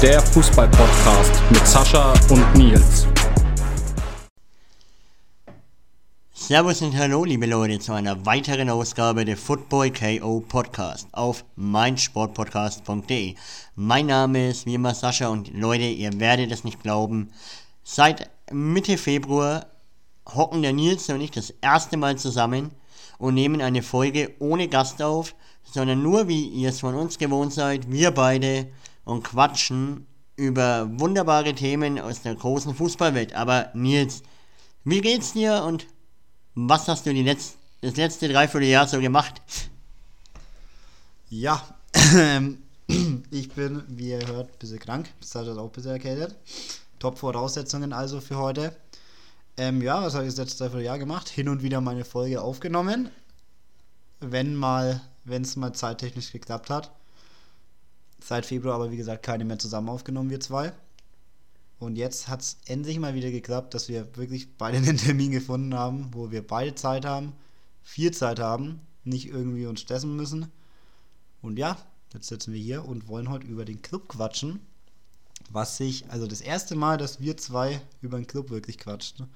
Der Fußball-Podcast mit Sascha und Nils. Servus und Hallo, liebe Leute, zu einer weiteren Ausgabe der Football KO Podcast auf meinsportpodcast.de. Mein Name ist wie immer Sascha und Leute, ihr werdet es nicht glauben, seit Mitte Februar hocken der Nils und ich das erste Mal zusammen und nehmen eine Folge ohne Gast auf sondern nur wie ihr es von uns gewohnt seid, wir beide und quatschen über wunderbare Themen aus der großen Fußballwelt. Aber Nils, wie geht's dir und was hast du die Letz das letzte Dreivierteljahr so gemacht? Ja, ich bin, wie ihr hört, ein bisschen krank. Seid auch ein bisschen erkältet. Top-Voraussetzungen also für heute. Ähm, ja, was habe ich das letzte Dreivierteljahr gemacht? Hin und wieder meine Folge aufgenommen. Wenn mal wenn es mal zeittechnisch geklappt hat. Seit Februar aber, wie gesagt, keine mehr zusammen aufgenommen, wir zwei. Und jetzt hat es endlich mal wieder geklappt, dass wir wirklich beide einen Termin gefunden haben, wo wir beide Zeit haben, viel Zeit haben, nicht irgendwie uns stressen müssen. Und ja, jetzt sitzen wir hier und wollen heute über den Club quatschen. Was sich, also das erste Mal, dass wir zwei über den Club wirklich quatschen.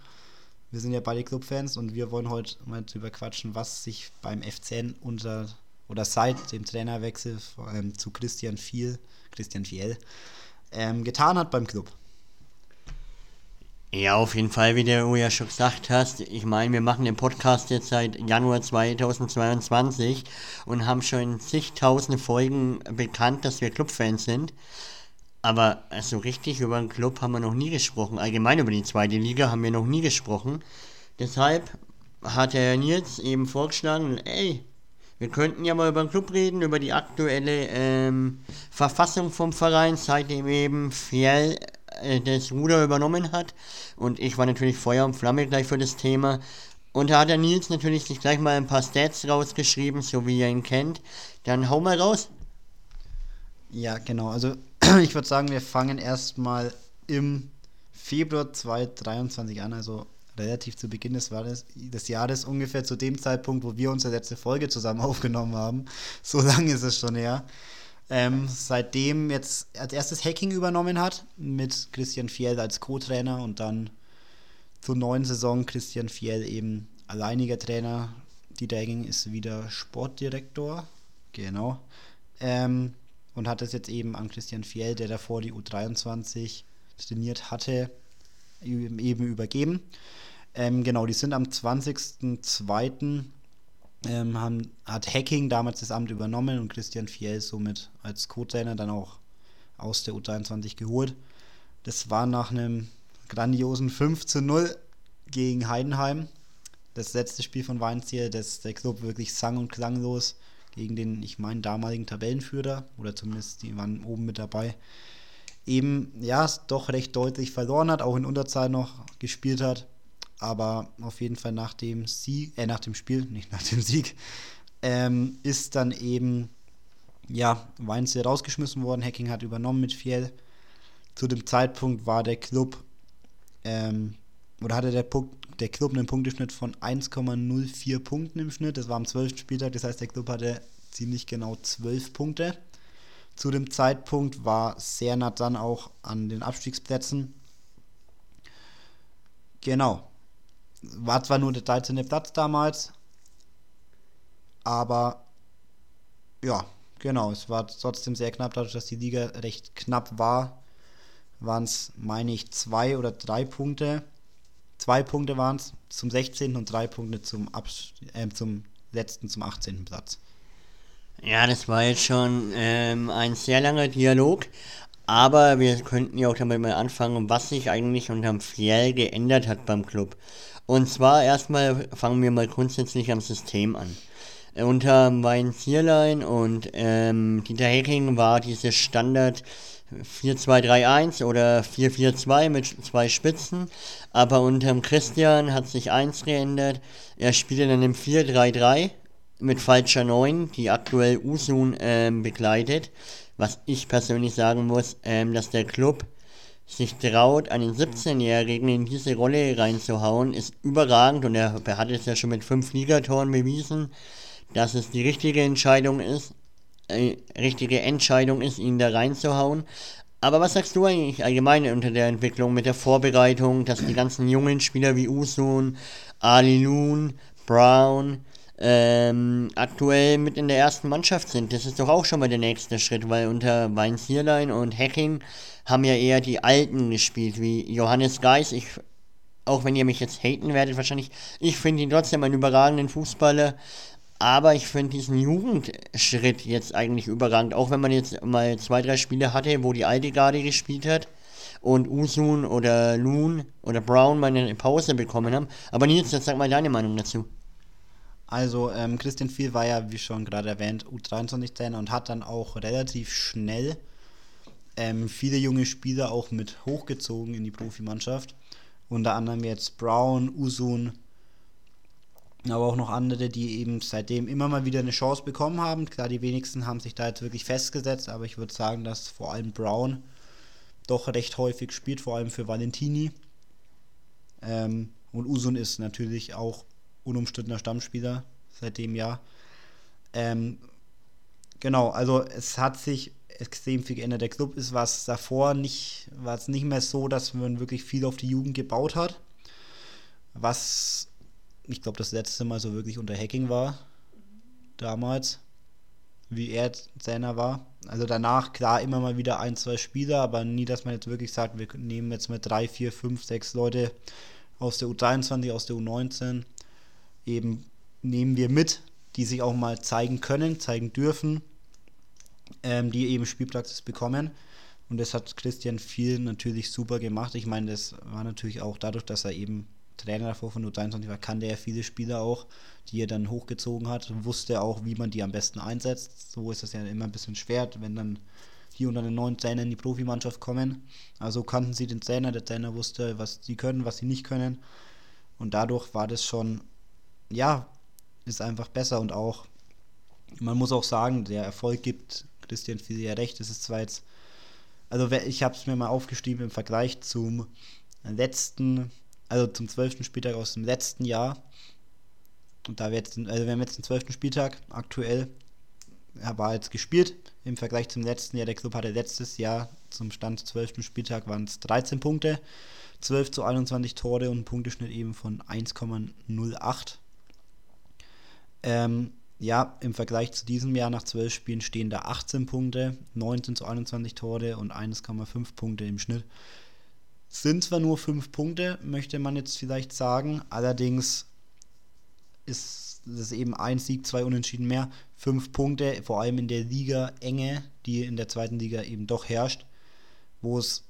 Wir sind ja beide Clubfans und wir wollen heute mal drüber quatschen, was sich beim FCN unter oder seit dem Trainerwechsel ähm, zu Christian Fiel, Christian Fiel, ähm, getan hat beim Club. Ja, auf jeden Fall, wie du ja schon gesagt hast. Ich meine, wir machen den Podcast jetzt seit Januar 2022 und haben schon zigtausende Folgen bekannt, dass wir Clubfans sind. Aber so richtig über den Club haben wir noch nie gesprochen. Allgemein über die zweite Liga haben wir noch nie gesprochen. Deshalb hat Herr Nils eben vorgeschlagen, ey, wir könnten ja mal über den Club reden, über die aktuelle ähm, Verfassung vom Verein, seitdem eben Fiel äh, das Ruder übernommen hat. Und ich war natürlich Feuer und Flamme gleich für das Thema. Und da hat der Nils natürlich sich gleich mal ein paar Stats rausgeschrieben, so wie ihr ihn kennt. Dann hau mal raus. Ja, genau. Also ich würde sagen, wir fangen erstmal im Februar 2023 an, also relativ zu Beginn des, des Jahres, ungefähr zu dem Zeitpunkt, wo wir unsere letzte Folge zusammen aufgenommen haben. So lange ist es schon her. Ähm, seitdem jetzt als erstes Hacking übernommen hat, mit Christian Fiel als Co-Trainer und dann zur neuen Saison Christian Fiel eben alleiniger Trainer. Dieter Hacking ist wieder Sportdirektor, genau. Ähm, und hat es jetzt eben an Christian Fiel, der davor die U23 trainiert hatte, eben übergeben. Ähm, genau, die sind am 20.02. Ähm, haben, hat Hacking damals das Amt übernommen und Christian Fiel somit als Co-Trainer dann auch aus der U23 geholt. Das war nach einem grandiosen 5 0 gegen Heidenheim. Das letzte Spiel von Weinziel, das der Club wirklich sang- und klanglos gegen den, ich meine, damaligen Tabellenführer, oder zumindest die waren oben mit dabei, eben, ja, doch recht deutlich verloren hat, auch in Unterzahl noch gespielt hat aber auf jeden Fall nach dem Sieg, äh, nach dem Spiel, nicht nach dem Sieg, ähm, ist dann eben, ja, Weinzel rausgeschmissen worden. Hacking hat übernommen mit Fiel. Zu dem Zeitpunkt war der Club, ähm, oder hatte der, Punkt, der Club einen Punkteschnitt von 1,04 Punkten im Schnitt. Das war am 12. Spieltag, das heißt, der Club hatte ziemlich genau 12 Punkte. Zu dem Zeitpunkt war Sernat dann auch an den Abstiegsplätzen. Genau. War zwar nur der 13. Platz damals, aber ja, genau, es war trotzdem sehr knapp, dadurch, dass die Liga recht knapp war, waren es, meine ich, zwei oder drei Punkte. Zwei Punkte waren es zum 16. und drei Punkte zum, Abs äh, zum letzten, zum 18. Platz. Ja, das war jetzt schon ähm, ein sehr langer Dialog, aber wir könnten ja auch damit mal anfangen, was sich eigentlich unterm Fiel geändert hat beim Club. Und zwar erstmal fangen wir mal grundsätzlich am System an. Äh, unter Mein Zierlein und ähm, Dieter Hecking war dieses Standard 4-2-3-1 oder 4-4-2 mit zwei Spitzen, aber unter Christian hat sich eins geändert. Er spielte dann im 4-3-3 mit falscher 9, die aktuell Usun ähm, begleitet. Was ich persönlich sagen muss, ähm, dass der Club sich traut, einen 17-Jährigen in diese Rolle reinzuhauen, ist überragend und er, hat es ja schon mit fünf Ligatoren bewiesen, dass es die richtige Entscheidung ist. äh, richtige Entscheidung ist, ihn da reinzuhauen. Aber was sagst du eigentlich allgemein unter der Entwicklung mit der Vorbereitung, dass die ganzen jungen Spieler wie Usun, Ali Loon, Brown ähm, aktuell mit in der ersten Mannschaft sind? Das ist doch auch schon mal der nächste Schritt, weil unter Weinzierlein und Hacking haben ja eher die Alten gespielt, wie Johannes Geis. Ich, auch wenn ihr mich jetzt haten werdet, wahrscheinlich, ich finde ihn trotzdem einen überragenden Fußballer. Aber ich finde diesen Jugendschritt jetzt eigentlich überragend. Auch wenn man jetzt mal zwei, drei Spiele hatte, wo die alte Garde gespielt hat und Usun oder Loon oder Brown mal eine Pause bekommen haben. Aber Nils, jetzt sag mal deine Meinung dazu. Also ähm, Christian Viel war ja, wie schon gerade erwähnt, U23-Trainer und hat dann auch relativ schnell ähm, viele junge Spieler auch mit hochgezogen in die Profimannschaft. Unter anderem jetzt Brown, Usun, aber auch noch andere, die eben seitdem immer mal wieder eine Chance bekommen haben. Klar, die wenigsten haben sich da jetzt wirklich festgesetzt, aber ich würde sagen, dass vor allem Brown doch recht häufig spielt, vor allem für Valentini. Ähm, und Usun ist natürlich auch unumstrittener Stammspieler seit dem Jahr. Ähm, genau, also es hat sich extrem viel geändert. Der Club ist was davor nicht, war es nicht mehr so, dass man wirklich viel auf die Jugend gebaut hat. Was ich glaube, das letzte Mal so wirklich unter Hacking war. Damals. Wie er seiner war. Also danach, klar, immer mal wieder ein, zwei Spieler, aber nie, dass man jetzt wirklich sagt, wir nehmen jetzt mit drei, vier, fünf, sechs Leute aus der U23, aus der U19. Eben nehmen wir mit, die sich auch mal zeigen können, zeigen dürfen, ähm, die eben Spielpraxis bekommen. Und das hat Christian viel natürlich super gemacht. Ich meine, das war natürlich auch dadurch, dass er eben Trainer davor von U23 war, kannte er viele Spieler auch, die er dann hochgezogen hat, wusste auch, wie man die am besten einsetzt. So ist es ja immer ein bisschen schwer, wenn dann die unter den neuen Trainer in die Profimannschaft kommen. Also kannten sie den Trainer, der Trainer wusste, was sie können, was sie nicht können. Und dadurch war das schon, ja, ist einfach besser und auch, man muss auch sagen, der Erfolg gibt Christian Fiese ja recht. Es ist zwar jetzt, also ich habe es mir mal aufgeschrieben im Vergleich zum letzten also zum zwölften Spieltag aus dem letzten Jahr. Und da wir jetzt, also wir haben jetzt den zwölften Spieltag aktuell, er war jetzt gespielt im Vergleich zum letzten Jahr. Der Club hatte letztes Jahr zum Stand 12. Spieltag waren es 13 Punkte, 12 zu 21 Tore und Punkteschnitt eben von 1,08. Ähm, ja, im Vergleich zu diesem Jahr nach 12 Spielen stehen da 18 Punkte, 19 zu 21 Tore und 1,5 Punkte im Schnitt. Sind zwar nur fünf Punkte, möchte man jetzt vielleicht sagen, allerdings ist es eben ein Sieg, zwei Unentschieden mehr. Fünf Punkte, vor allem in der Liga-Enge, die in der zweiten Liga eben doch herrscht, wo es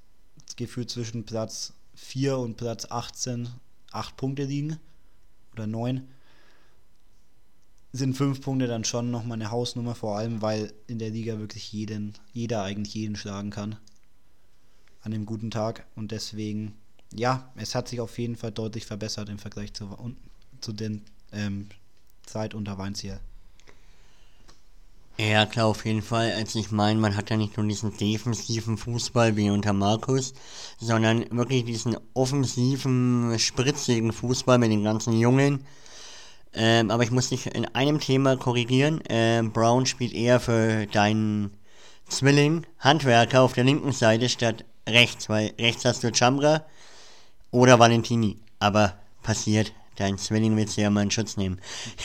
gefühlt zwischen Platz 4 und Platz 18 acht Punkte liegen oder neun, sind fünf Punkte dann schon nochmal eine Hausnummer, vor allem weil in der Liga wirklich jeden, jeder eigentlich jeden schlagen kann an dem guten Tag. Und deswegen, ja, es hat sich auf jeden Fall deutlich verbessert im Vergleich zu, zu den ähm, Zeit unter Weinziel. Ja, klar, auf jeden Fall. Also ich meine, man hat ja nicht nur diesen defensiven Fußball wie unter Markus, sondern wirklich diesen offensiven, spritzigen Fußball mit den ganzen Jungen. Ähm, aber ich muss dich in einem Thema korrigieren. Ähm, Brown spielt eher für deinen Zwilling, Handwerker auf der linken Seite statt rechts, weil rechts hast du Chambra oder Valentini. Aber passiert. Dein Zwilling willst du ja mal in Schutz nehmen.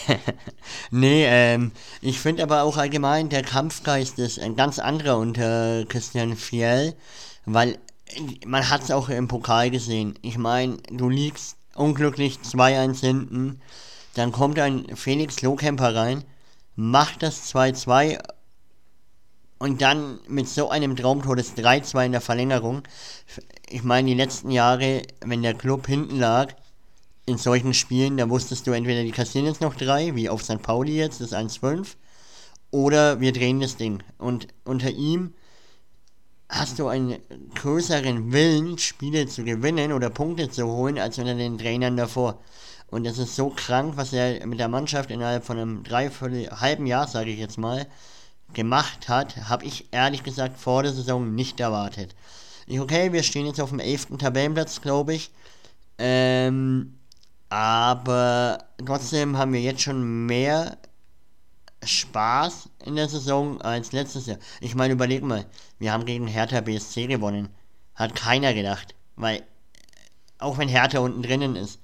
nee, ähm, ich finde aber auch allgemein, der Kampfgeist ist ein ganz anderer unter Christian Fiel, weil man hat es auch im Pokal gesehen. Ich meine, du liegst unglücklich 2-1 hinten, dann kommt ein Felix Lohkemper rein, macht das 2-2 und dann mit so einem Traumtor des 3-2 in der Verlängerung. Ich meine, die letzten Jahre, wenn der Club hinten lag, in solchen Spielen, da wusstest du entweder, die kassieren jetzt noch drei, wie auf St. Pauli jetzt, das 1-5, oder wir drehen das Ding. Und unter ihm hast du einen größeren Willen, Spiele zu gewinnen oder Punkte zu holen, als unter den Trainern davor. Und das ist so krank, was er mit der Mannschaft innerhalb von einem dreiviertel halben Jahr, sage ich jetzt mal, gemacht hat, habe ich ehrlich gesagt vor der Saison nicht erwartet. Okay, wir stehen jetzt auf dem 11. Tabellenplatz, glaube ich. Ähm, aber trotzdem haben wir jetzt schon mehr Spaß in der Saison als letztes Jahr. Ich meine, überleg mal, wir haben gegen Hertha BSC gewonnen. Hat keiner gedacht. Weil, auch wenn Hertha unten drinnen ist,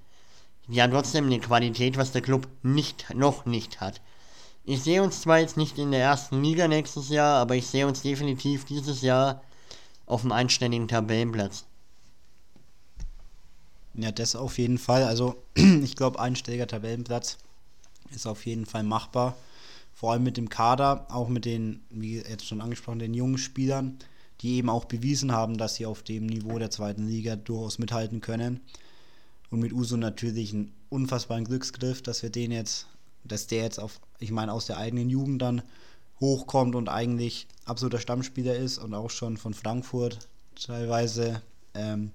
die haben trotzdem eine Qualität, was der Club nicht, noch nicht hat. Ich sehe uns zwar jetzt nicht in der ersten Liga nächstes Jahr, aber ich sehe uns definitiv dieses Jahr auf dem einständigen Tabellenplatz. Ja, das auf jeden Fall. Also ich glaube, einstelliger Tabellenplatz ist auf jeden Fall machbar. Vor allem mit dem Kader, auch mit den, wie jetzt schon angesprochen, den jungen Spielern, die eben auch bewiesen haben, dass sie auf dem Niveau der zweiten Liga durchaus mithalten können. Und mit Uso natürlich einen unfassbaren Glücksgriff, dass wir den jetzt, dass der jetzt auf, ich meine, aus der eigenen Jugend dann hochkommt und eigentlich absoluter Stammspieler ist und auch schon von Frankfurt teilweise ähm,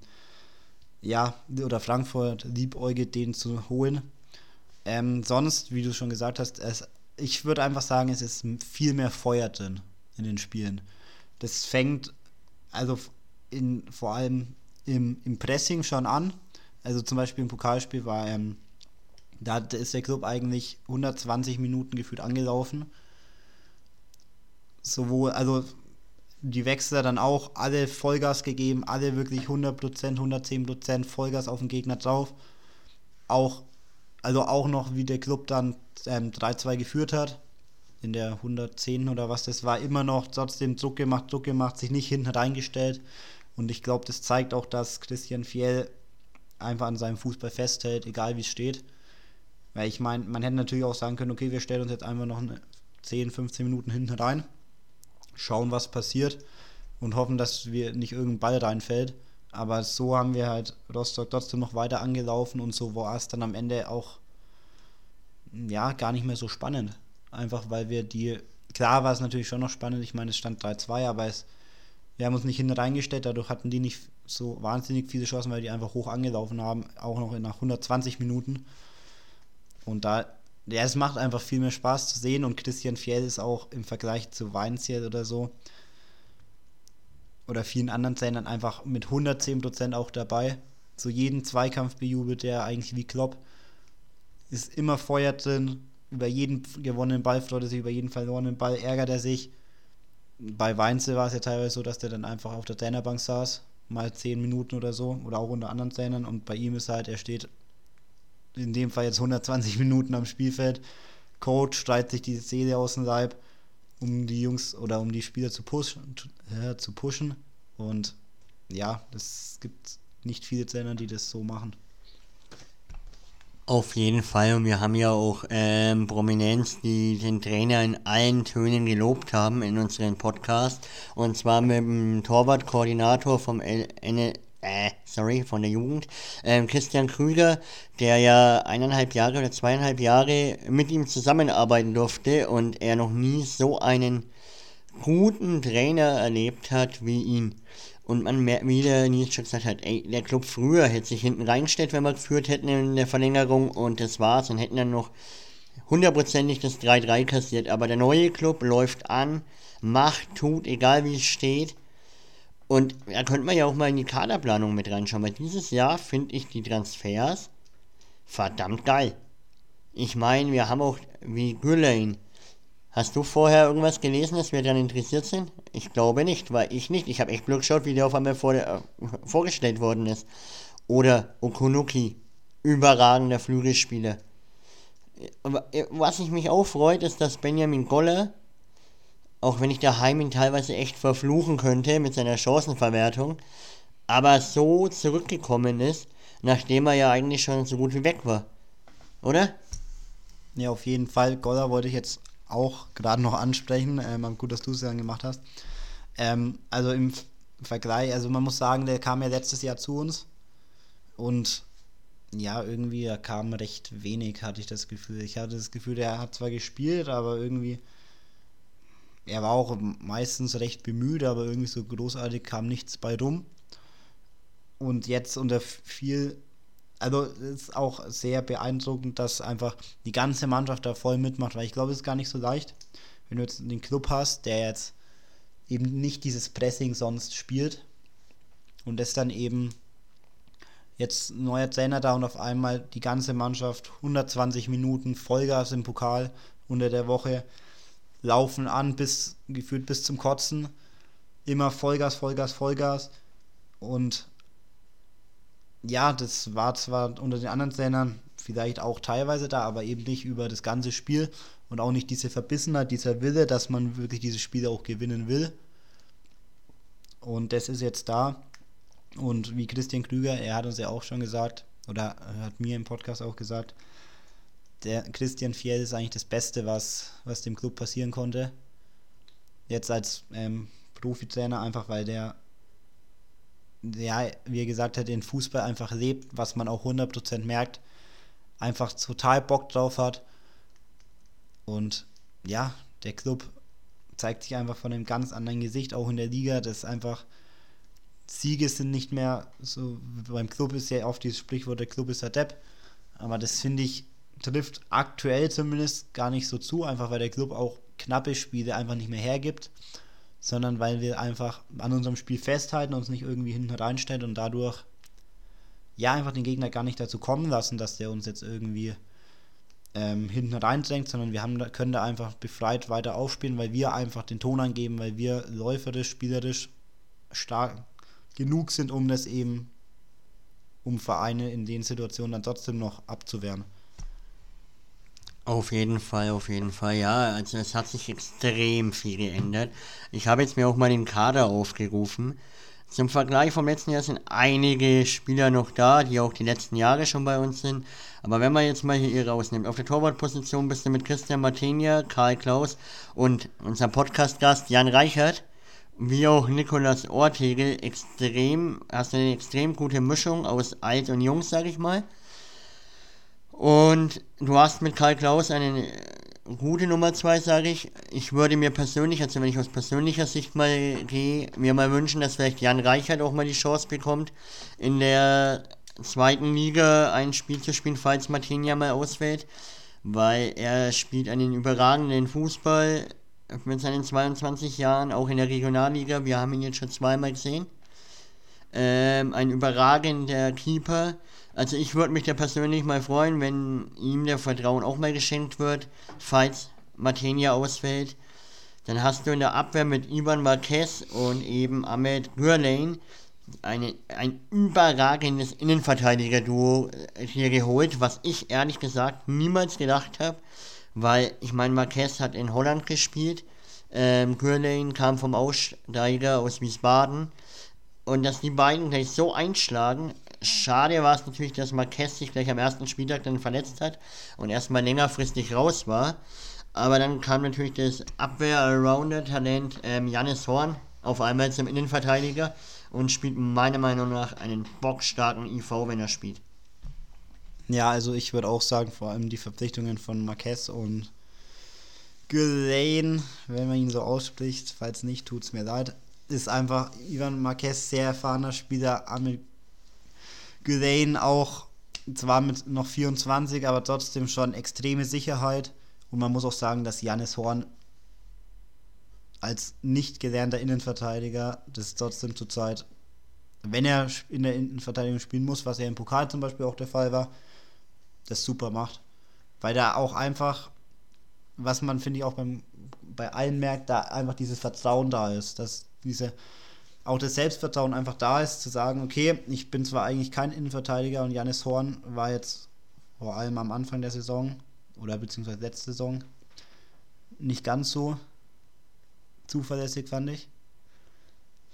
ja, oder Frankfurt liebäugelt, den zu holen. Ähm, sonst, wie du schon gesagt hast, es, ich würde einfach sagen, es ist viel mehr Feuer drin in den Spielen. Das fängt also in, vor allem im, im Pressing schon an. Also zum Beispiel im Pokalspiel war, ähm, da ist der Club eigentlich 120 Minuten gefühlt angelaufen. Sowohl, also die Wechsler dann auch alle Vollgas gegeben, alle wirklich 100%, 110% Vollgas auf den Gegner drauf. Auch, also auch noch, wie der Club dann ähm, 3-2 geführt hat, in der 110 oder was das war, immer noch trotzdem Druck gemacht, Druck gemacht, sich nicht hinten reingestellt. Und ich glaube, das zeigt auch, dass Christian Fiel einfach an seinem Fußball festhält, egal wie es steht. Weil ich meine, man hätte natürlich auch sagen können, okay, wir stellen uns jetzt einfach noch 10, 15 Minuten hinten rein schauen, was passiert und hoffen, dass wir nicht irgendein Ball reinfällt. Aber so haben wir halt Rostock trotzdem noch weiter angelaufen und so war es dann am Ende auch ja gar nicht mehr so spannend. Einfach weil wir die, klar war es natürlich schon noch spannend, ich meine es stand 3-2, aber es, wir haben uns nicht hinten reingestellt, dadurch hatten die nicht so wahnsinnig viele Chancen, weil die einfach hoch angelaufen haben, auch noch nach 120 Minuten. Und da ja, es macht einfach viel mehr Spaß zu sehen und Christian Fjell ist auch im Vergleich zu Weinziel oder so oder vielen anderen Trainern einfach mit 110% auch dabei. Zu jedem Zweikampf bejubelt er eigentlich wie Klopp. Ist immer Feuer drin. Über jeden gewonnenen Ball freut er sich, über jeden verlorenen Ball ärgert er sich. Bei Weinzel war es ja teilweise so, dass der dann einfach auf der Trainerbank saß, mal 10 Minuten oder so, oder auch unter anderen Trainern. Und bei ihm ist halt, er steht in dem Fall jetzt 120 Minuten am Spielfeld. Coach streitet sich die Seele aus dem Leib, um die Jungs oder um die Spieler zu pushen. Äh, zu pushen. Und ja, es gibt nicht viele Trainer, die das so machen. Auf jeden Fall, und wir haben ja auch ähm, Prominenz, die den Trainer in allen Tönen gelobt haben in unserem Podcast. Und zwar mit dem Torwartkoordinator vom L äh, sorry, von der Jugend, ähm, Christian Krüger, der ja eineinhalb Jahre oder zweieinhalb Jahre mit ihm zusammenarbeiten durfte und er noch nie so einen guten Trainer erlebt hat wie ihn. Und man merkt, wie der Nils schon gesagt hat, ey, der Club früher hätte sich hinten reingestellt, wenn wir geführt hätten in der Verlängerung und das war's und hätten dann noch hundertprozentig das 3-3 kassiert. Aber der neue Club läuft an, macht, tut, egal wie es steht und da könnte man ja auch mal in die Kaderplanung mit reinschauen, weil dieses Jahr finde ich die Transfers verdammt geil. Ich meine, wir haben auch wie Gülein. Hast du vorher irgendwas gelesen, dass wir daran interessiert sind? Ich glaube nicht, weil ich nicht. Ich habe echt Glück geschaut, wie der auf einmal vor äh, vorgestellt worden ist. Oder Okunuki, überragender Flügelspieler. Äh, was ich mich auch freut, ist, dass Benjamin Goller auch wenn ich daheim ihn teilweise echt verfluchen könnte mit seiner Chancenverwertung, aber so zurückgekommen ist, nachdem er ja eigentlich schon so gut wie weg war. Oder? Ja, auf jeden Fall. Goller wollte ich jetzt auch gerade noch ansprechen. Ähm, gut, dass du es dann gemacht hast. Ähm, also im Vergleich, also man muss sagen, der kam ja letztes Jahr zu uns und ja, irgendwie er kam recht wenig, hatte ich das Gefühl. Ich hatte das Gefühl, er hat zwar gespielt, aber irgendwie er war auch meistens recht bemüht, aber irgendwie so großartig kam nichts bei rum. Und jetzt unter viel, also ist auch sehr beeindruckend, dass einfach die ganze Mannschaft da voll mitmacht, weil ich glaube, es ist gar nicht so leicht, wenn du jetzt den Club hast, der jetzt eben nicht dieses Pressing sonst spielt und das dann eben jetzt ein neuer Trainer da und auf einmal die ganze Mannschaft 120 Minuten Vollgas im Pokal unter der Woche laufen an bis gefühlt bis zum Kotzen. Immer Vollgas, Vollgas, Vollgas. Und ja, das war zwar unter den anderen Trainern vielleicht auch teilweise da, aber eben nicht über das ganze Spiel und auch nicht diese Verbissenheit, dieser Wille, dass man wirklich diese Spiele auch gewinnen will. Und das ist jetzt da. Und wie Christian Krüger, er hat uns ja auch schon gesagt, oder hat mir im Podcast auch gesagt, der Christian Fiel ist eigentlich das Beste, was, was dem Club passieren konnte. Jetzt als ähm, Profitrainer, einfach weil der, ja, wie er gesagt hat, den Fußball einfach lebt, was man auch 100% merkt, einfach total Bock drauf hat. Und ja, der Club zeigt sich einfach von einem ganz anderen Gesicht, auch in der Liga. Das einfach, Siege sind nicht mehr so, beim Club ist ja oft dieses Sprichwort, der Club ist der Depp. Aber das finde ich, trifft aktuell zumindest gar nicht so zu, einfach weil der Club auch knappe Spiele einfach nicht mehr hergibt, sondern weil wir einfach an unserem Spiel festhalten, uns nicht irgendwie hinten reinstellen und dadurch ja einfach den Gegner gar nicht dazu kommen lassen, dass der uns jetzt irgendwie ähm, hinten reindrängt, sondern wir haben, können da einfach befreit weiter aufspielen, weil wir einfach den Ton angeben, weil wir läuferisch, spielerisch stark genug sind, um das eben, um Vereine in den Situationen dann trotzdem noch abzuwehren. Auf jeden Fall, auf jeden Fall, ja. Also es hat sich extrem viel geändert. Ich habe jetzt mir auch mal den Kader aufgerufen. Zum Vergleich vom letzten Jahr sind einige Spieler noch da, die auch die letzten Jahre schon bei uns sind. Aber wenn man jetzt mal hier rausnimmt, auf der Torwartposition bist du mit Christian Martenia, Karl Klaus und unserem Podcast-Gast Jan Reichert, wie auch Nikolas Ortegel, extrem, hast du eine extrem gute Mischung aus alt und jung, sag ich mal. Und du hast mit Karl Klaus eine gute Nummer 2, sage ich. Ich würde mir persönlich, also wenn ich aus persönlicher Sicht mal gehe, mir mal wünschen, dass vielleicht Jan Reichert auch mal die Chance bekommt, in der zweiten Liga ein Spiel zu spielen, falls Martinia mal ausfällt. Weil er spielt einen überragenden Fußball mit seinen 22 Jahren, auch in der Regionalliga. Wir haben ihn jetzt schon zweimal gesehen. Ähm, ein überragender Keeper also ich würde mich da persönlich mal freuen, wenn ihm der Vertrauen auch mal geschenkt wird, falls Matenia ausfällt. Dann hast du in der Abwehr mit Ivan Marquez und eben Ahmed Gürlein eine, ein überragendes Innenverteidiger-Duo äh, hier geholt, was ich ehrlich gesagt niemals gedacht habe, weil ich meine, Marquez hat in Holland gespielt, ähm, Gürlein kam vom Aussteiger aus Wiesbaden und dass die beiden gleich so einschlagen, Schade war es natürlich, dass Marquez sich gleich am ersten Spieltag dann verletzt hat und erstmal längerfristig raus war. Aber dann kam natürlich das Abwehr-Allrounder-Talent ähm, Jannis Horn auf einmal zum Innenverteidiger und spielt meiner Meinung nach einen bockstarken IV, wenn er spielt. Ja, also ich würde auch sagen, vor allem die Verpflichtungen von Marquez und Gulain, wenn man ihn so ausspricht, falls nicht, tut es mir leid, ist einfach Ivan Marquez sehr erfahrener Spieler, Gurain auch zwar mit noch 24, aber trotzdem schon extreme Sicherheit. Und man muss auch sagen, dass Janis Horn als nicht gelernter Innenverteidiger das trotzdem zurzeit, wenn er in der Innenverteidigung spielen muss, was er im Pokal zum Beispiel auch der Fall war, das super macht. Weil da auch einfach, was man finde ich auch beim, bei allen merkt, da einfach dieses Vertrauen da ist, dass diese auch das Selbstvertrauen einfach da ist, zu sagen, okay, ich bin zwar eigentlich kein Innenverteidiger und Janis Horn war jetzt vor allem am Anfang der Saison oder beziehungsweise letzte Saison nicht ganz so zuverlässig, fand ich.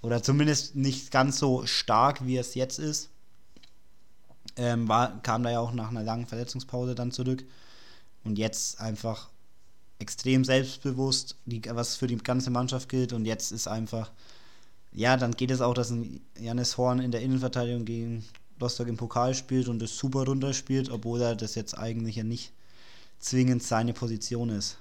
Oder zumindest nicht ganz so stark, wie es jetzt ist. Ähm, war, kam da ja auch nach einer langen Verletzungspause dann zurück. Und jetzt einfach extrem selbstbewusst, die, was für die ganze Mannschaft gilt. Und jetzt ist einfach ja, dann geht es auch, dass ein Janis Horn in der Innenverteidigung gegen Rostock im Pokal spielt und das super runterspielt, obwohl er das jetzt eigentlich ja nicht zwingend seine Position ist.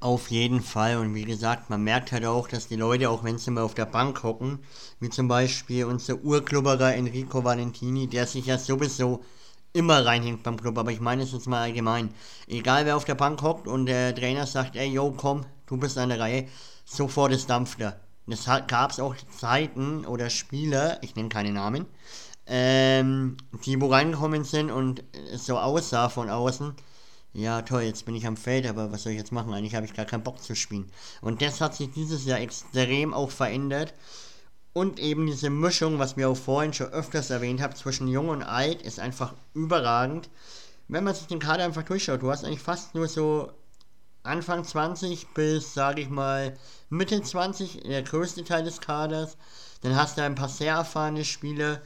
Auf jeden Fall und wie gesagt, man merkt halt auch, dass die Leute, auch wenn sie mal auf der Bank hocken, wie zum Beispiel unser Urklubberer Enrico Valentini, der sich ja sowieso immer reinhängt beim Club, aber ich meine es jetzt mal allgemein. Egal wer auf der Bank hockt und der Trainer sagt, ey, yo, komm, du bist an der Reihe, sofort ist Dampfler. Es gab es auch Zeiten oder Spieler, ich nenne keine Namen, ähm, die wo reingekommen sind und es so aussah von außen, ja toll, jetzt bin ich am Feld, aber was soll ich jetzt machen? Eigentlich habe ich gar keinen Bock zu spielen. Und das hat sich dieses Jahr extrem auch verändert. Und eben diese Mischung, was wir auch vorhin schon öfters erwähnt haben, zwischen Jung und Alt, ist einfach überragend. Wenn man sich den Kader einfach durchschaut, du hast eigentlich fast nur so Anfang 20 bis, sage ich mal, Mitte 20, der größte Teil des Kaders. Dann hast du ein paar sehr erfahrene Spieler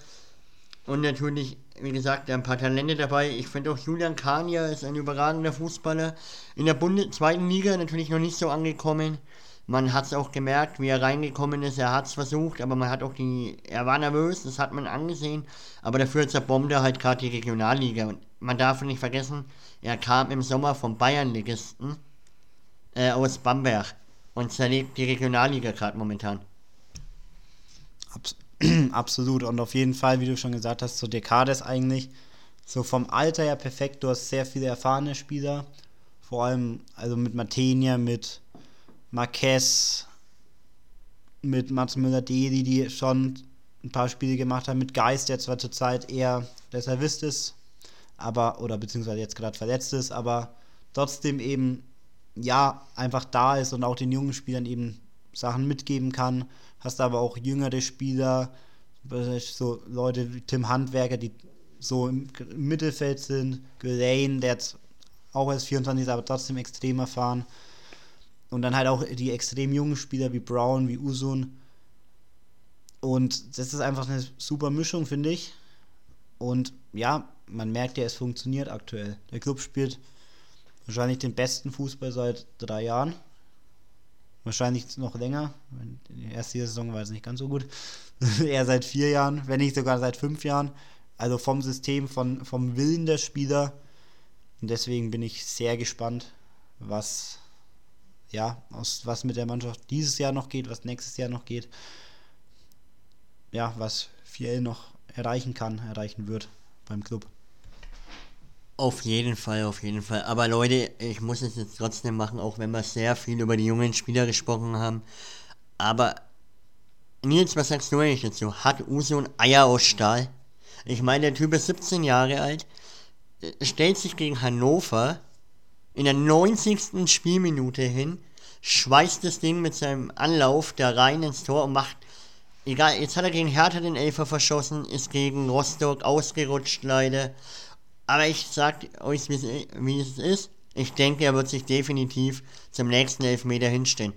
und natürlich, wie gesagt, ein paar Talente dabei. Ich finde auch Julian Kania ist ein überragender Fußballer. In der Bundes zweiten Liga natürlich noch nicht so angekommen. Man hat es auch gemerkt, wie er reingekommen ist. Er hat es versucht, aber man hat auch die. Er war nervös, das hat man angesehen. Aber dafür zerbombt er halt gerade die Regionalliga. Und man darf nicht vergessen, er kam im Sommer vom Bayernligisten äh, aus Bamberg und zerlegt die Regionalliga gerade momentan. Abs Absolut. Und auf jeden Fall, wie du schon gesagt hast, so Dekades eigentlich so vom Alter her perfekt. Du hast sehr viele erfahrene Spieler. Vor allem also mit Matenia, mit Marquez, mit Mats Müller-Deli, die schon ein paar Spiele gemacht haben. Mit Geist, der zwar zurzeit eher Reservist ist, aber, oder beziehungsweise jetzt gerade verletzt ist, aber trotzdem eben, ja, einfach da ist und auch den jungen Spielern eben Sachen mitgeben kann hast aber auch jüngere Spieler, so Leute wie Tim Handwerker, die so im Mittelfeld sind, Gulain, der jetzt auch erst 24 ist, aber trotzdem extrem erfahren. Und dann halt auch die extrem jungen Spieler wie Brown, wie Usun. Und das ist einfach eine super Mischung, finde ich. Und ja, man merkt ja, es funktioniert aktuell. Der Club spielt wahrscheinlich den besten Fußball seit drei Jahren. Wahrscheinlich noch länger. Die erste Saison war es nicht ganz so gut. Eher seit vier Jahren, wenn nicht sogar seit fünf Jahren. Also vom System, von, vom Willen der Spieler. Und deswegen bin ich sehr gespannt, was, ja, aus, was mit der Mannschaft dieses Jahr noch geht, was nächstes Jahr noch geht. Ja, was 4L noch erreichen kann, erreichen wird beim Club. Auf jeden Fall, auf jeden Fall. Aber Leute, ich muss es jetzt trotzdem machen, auch wenn wir sehr viel über die jungen Spieler gesprochen haben. Aber Nils, was sagst du eigentlich dazu? Hat Uso ein Eier aus Stahl? Ich meine, der Typ ist 17 Jahre alt, äh, stellt sich gegen Hannover in der 90. Spielminute hin, schweißt das Ding mit seinem Anlauf da rein ins Tor und macht Egal, jetzt hat er gegen Hertha den Elfer verschossen, ist gegen Rostock ausgerutscht leider. Aber ich sag euch, wie es ist. Ich denke, er wird sich definitiv zum nächsten Elfmeter hinstellen.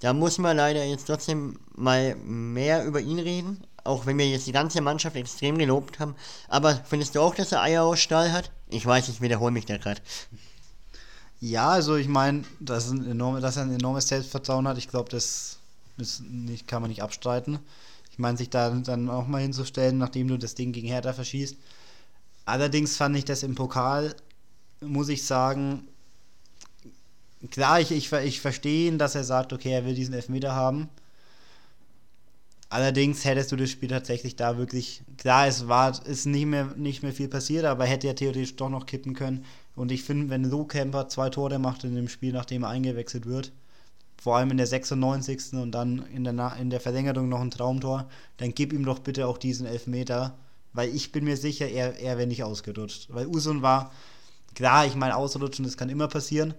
Da muss man leider jetzt trotzdem mal mehr über ihn reden, auch wenn wir jetzt die ganze Mannschaft extrem gelobt haben. Aber findest du auch, dass er Eier aus Stahl hat? Ich weiß, ich wiederhole mich da gerade. Ja, also ich meine, dass, dass er ein enormes Selbstvertrauen hat, ich glaube, das nicht, kann man nicht abstreiten. Ich meine, sich da dann auch mal hinzustellen, nachdem du das Ding gegen Hertha verschießt, Allerdings fand ich das im Pokal, muss ich sagen, klar, ich, ich, ich verstehe ihn, dass er sagt, okay, er will diesen Elfmeter haben. Allerdings hättest du das Spiel tatsächlich da wirklich, klar, es war, ist nicht mehr, nicht mehr viel passiert, aber hätte ja theoretisch doch noch kippen können. Und ich finde, wenn Lou Camper zwei Tore macht in dem Spiel, nachdem er eingewechselt wird, vor allem in der 96. und dann in der, in der Verlängerung noch ein Traumtor, dann gib ihm doch bitte auch diesen Elfmeter weil ich bin mir sicher, er, er wäre nicht ausgerutscht. Weil Usun war, klar, ich meine, ausrutschen, das kann immer passieren.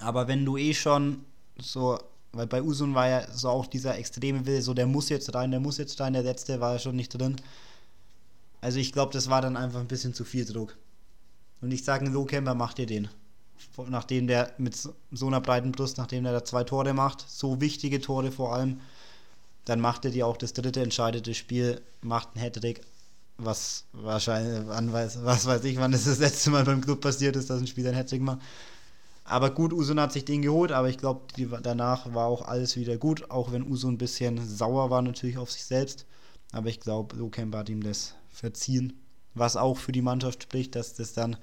Aber wenn du eh schon so, weil bei Usun war ja so auch dieser extreme Wille, so der muss jetzt rein, der muss jetzt rein, der letzte war ja schon nicht drin. Also ich glaube, das war dann einfach ein bisschen zu viel Druck. Und ich sage, Low Camper macht dir den. Nachdem der mit so einer breiten Brust, nachdem der da zwei Tore macht, so wichtige Tore vor allem, dann macht er dir auch das dritte entscheidende Spiel, macht einen Hattrick was wahrscheinlich, wann weiß, was weiß ich, wann es das letzte Mal beim Club passiert ist, dass ein Spieler ein Hattrick macht. Aber gut, Usun hat sich den geholt, aber ich glaube, danach war auch alles wieder gut, auch wenn Usun ein bisschen sauer war natürlich auf sich selbst. Aber ich glaube, Lokemba hat ihm das verziehen, was auch für die Mannschaft spricht, dass das dann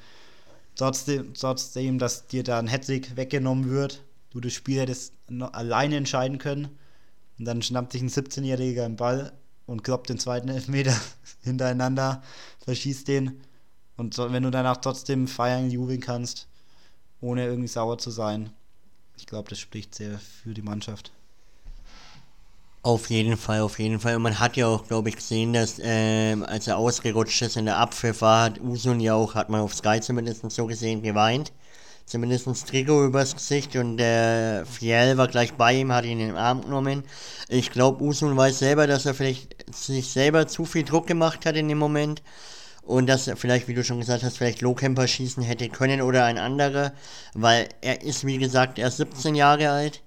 trotzdem, trotzdem dass dir da ein Hattrick weggenommen wird, du das Spiel hättest alleine entscheiden können. Und dann schnappt sich ein 17-Jähriger einen Ball und kloppt den zweiten Elfmeter hintereinander, verschießt den. Und wenn du danach trotzdem feiern, jubeln kannst, ohne irgendwie sauer zu sein, ich glaube, das spricht sehr für die Mannschaft. Auf jeden Fall, auf jeden Fall. Und man hat ja auch, glaube ich, gesehen, dass ähm, als er ausgerutscht ist in der Abpfiff Usun ja auch, hat man auf Sky zumindest so gesehen, geweint. Zumindest Trikot übers Gesicht und der Fiel war gleich bei ihm, hat ihn in den Arm genommen. Ich glaube, Usun weiß selber, dass er vielleicht sich selber zu viel Druck gemacht hat in dem Moment und dass er vielleicht, wie du schon gesagt hast, vielleicht Lowcamper schießen hätte können oder ein anderer, weil er ist, wie gesagt, erst 17 Jahre alt.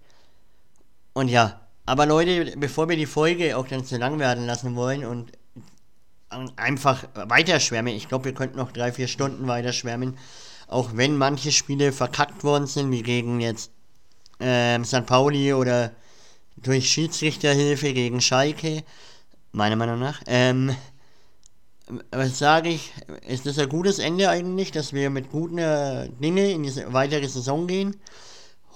Und ja, aber Leute, bevor wir die Folge auch dann zu lang werden lassen wollen und einfach weiterschwärmen, ich glaube, wir könnten noch drei, vier Stunden weiterschwärmen, auch wenn manche Spiele verkackt worden sind, wie gegen jetzt ähm, St. Pauli oder durch Schiedsrichterhilfe gegen Schalke, meiner Meinung nach. Ähm, was sage ich, ist das ein gutes Ende eigentlich, dass wir mit guten äh, Dingen in diese weitere Saison gehen.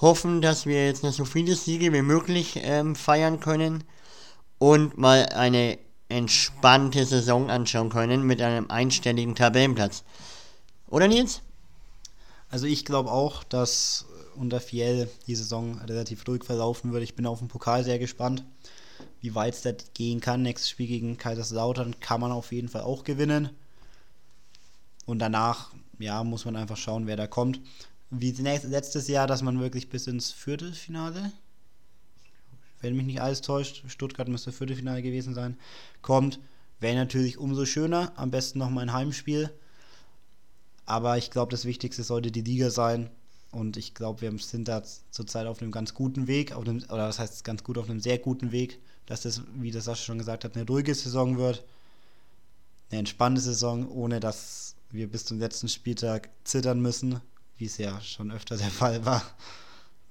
Hoffen, dass wir jetzt noch so viele Siege wie möglich ähm, feiern können und mal eine entspannte Saison anschauen können mit einem einstelligen Tabellenplatz. Oder Nils? Also ich glaube auch, dass unter Fiel die Saison relativ ruhig verlaufen wird. Ich bin auf den Pokal sehr gespannt, wie weit es da gehen kann. Nächstes Spiel gegen Kaiserslautern kann man auf jeden Fall auch gewinnen. Und danach, ja, muss man einfach schauen, wer da kommt. Wie letztes Jahr, dass man wirklich bis ins Viertelfinale, wenn mich nicht alles täuscht, Stuttgart müsste Viertelfinale gewesen sein, kommt, wäre natürlich umso schöner. Am besten noch mal ein Heimspiel aber ich glaube, das Wichtigste sollte die Liga sein. Und ich glaube, wir sind da zurzeit auf einem ganz guten Weg, auf einem, oder was heißt ganz gut, auf einem sehr guten Weg, dass das, wie das Sascha schon gesagt hat, eine ruhige Saison wird. Eine entspannte Saison, ohne dass wir bis zum letzten Spieltag zittern müssen, wie es ja schon öfter der Fall war.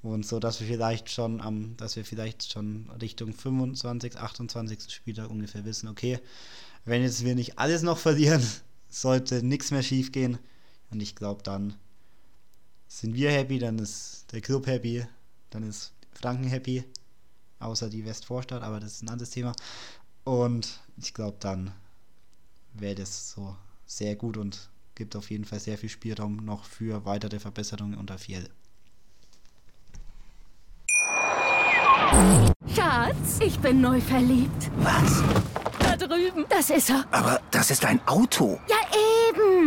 Und so, dass wir vielleicht schon am, dass wir vielleicht schon Richtung 25, 28. Spieltag ungefähr wissen, okay, wenn jetzt wir nicht alles noch verlieren, sollte nichts mehr schief gehen. Und ich glaube, dann sind wir happy, dann ist der Club happy, dann ist Franken happy, außer die Westvorstadt, aber das ist ein anderes Thema. Und ich glaube, dann wäre das so sehr gut und gibt auf jeden Fall sehr viel Spielraum noch für weitere Verbesserungen unter Fiel. Schatz, ich bin neu verliebt. Was? Da drüben. Das ist er. Aber das ist ein Auto. Ja,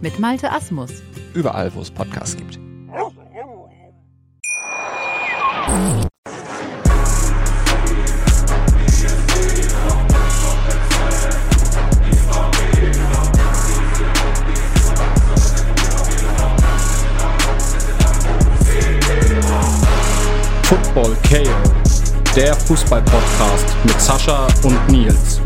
mit Malte Asmus. Überall, wo es Podcasts gibt. Football KO, der Fußball-Podcast mit Sascha und Nils.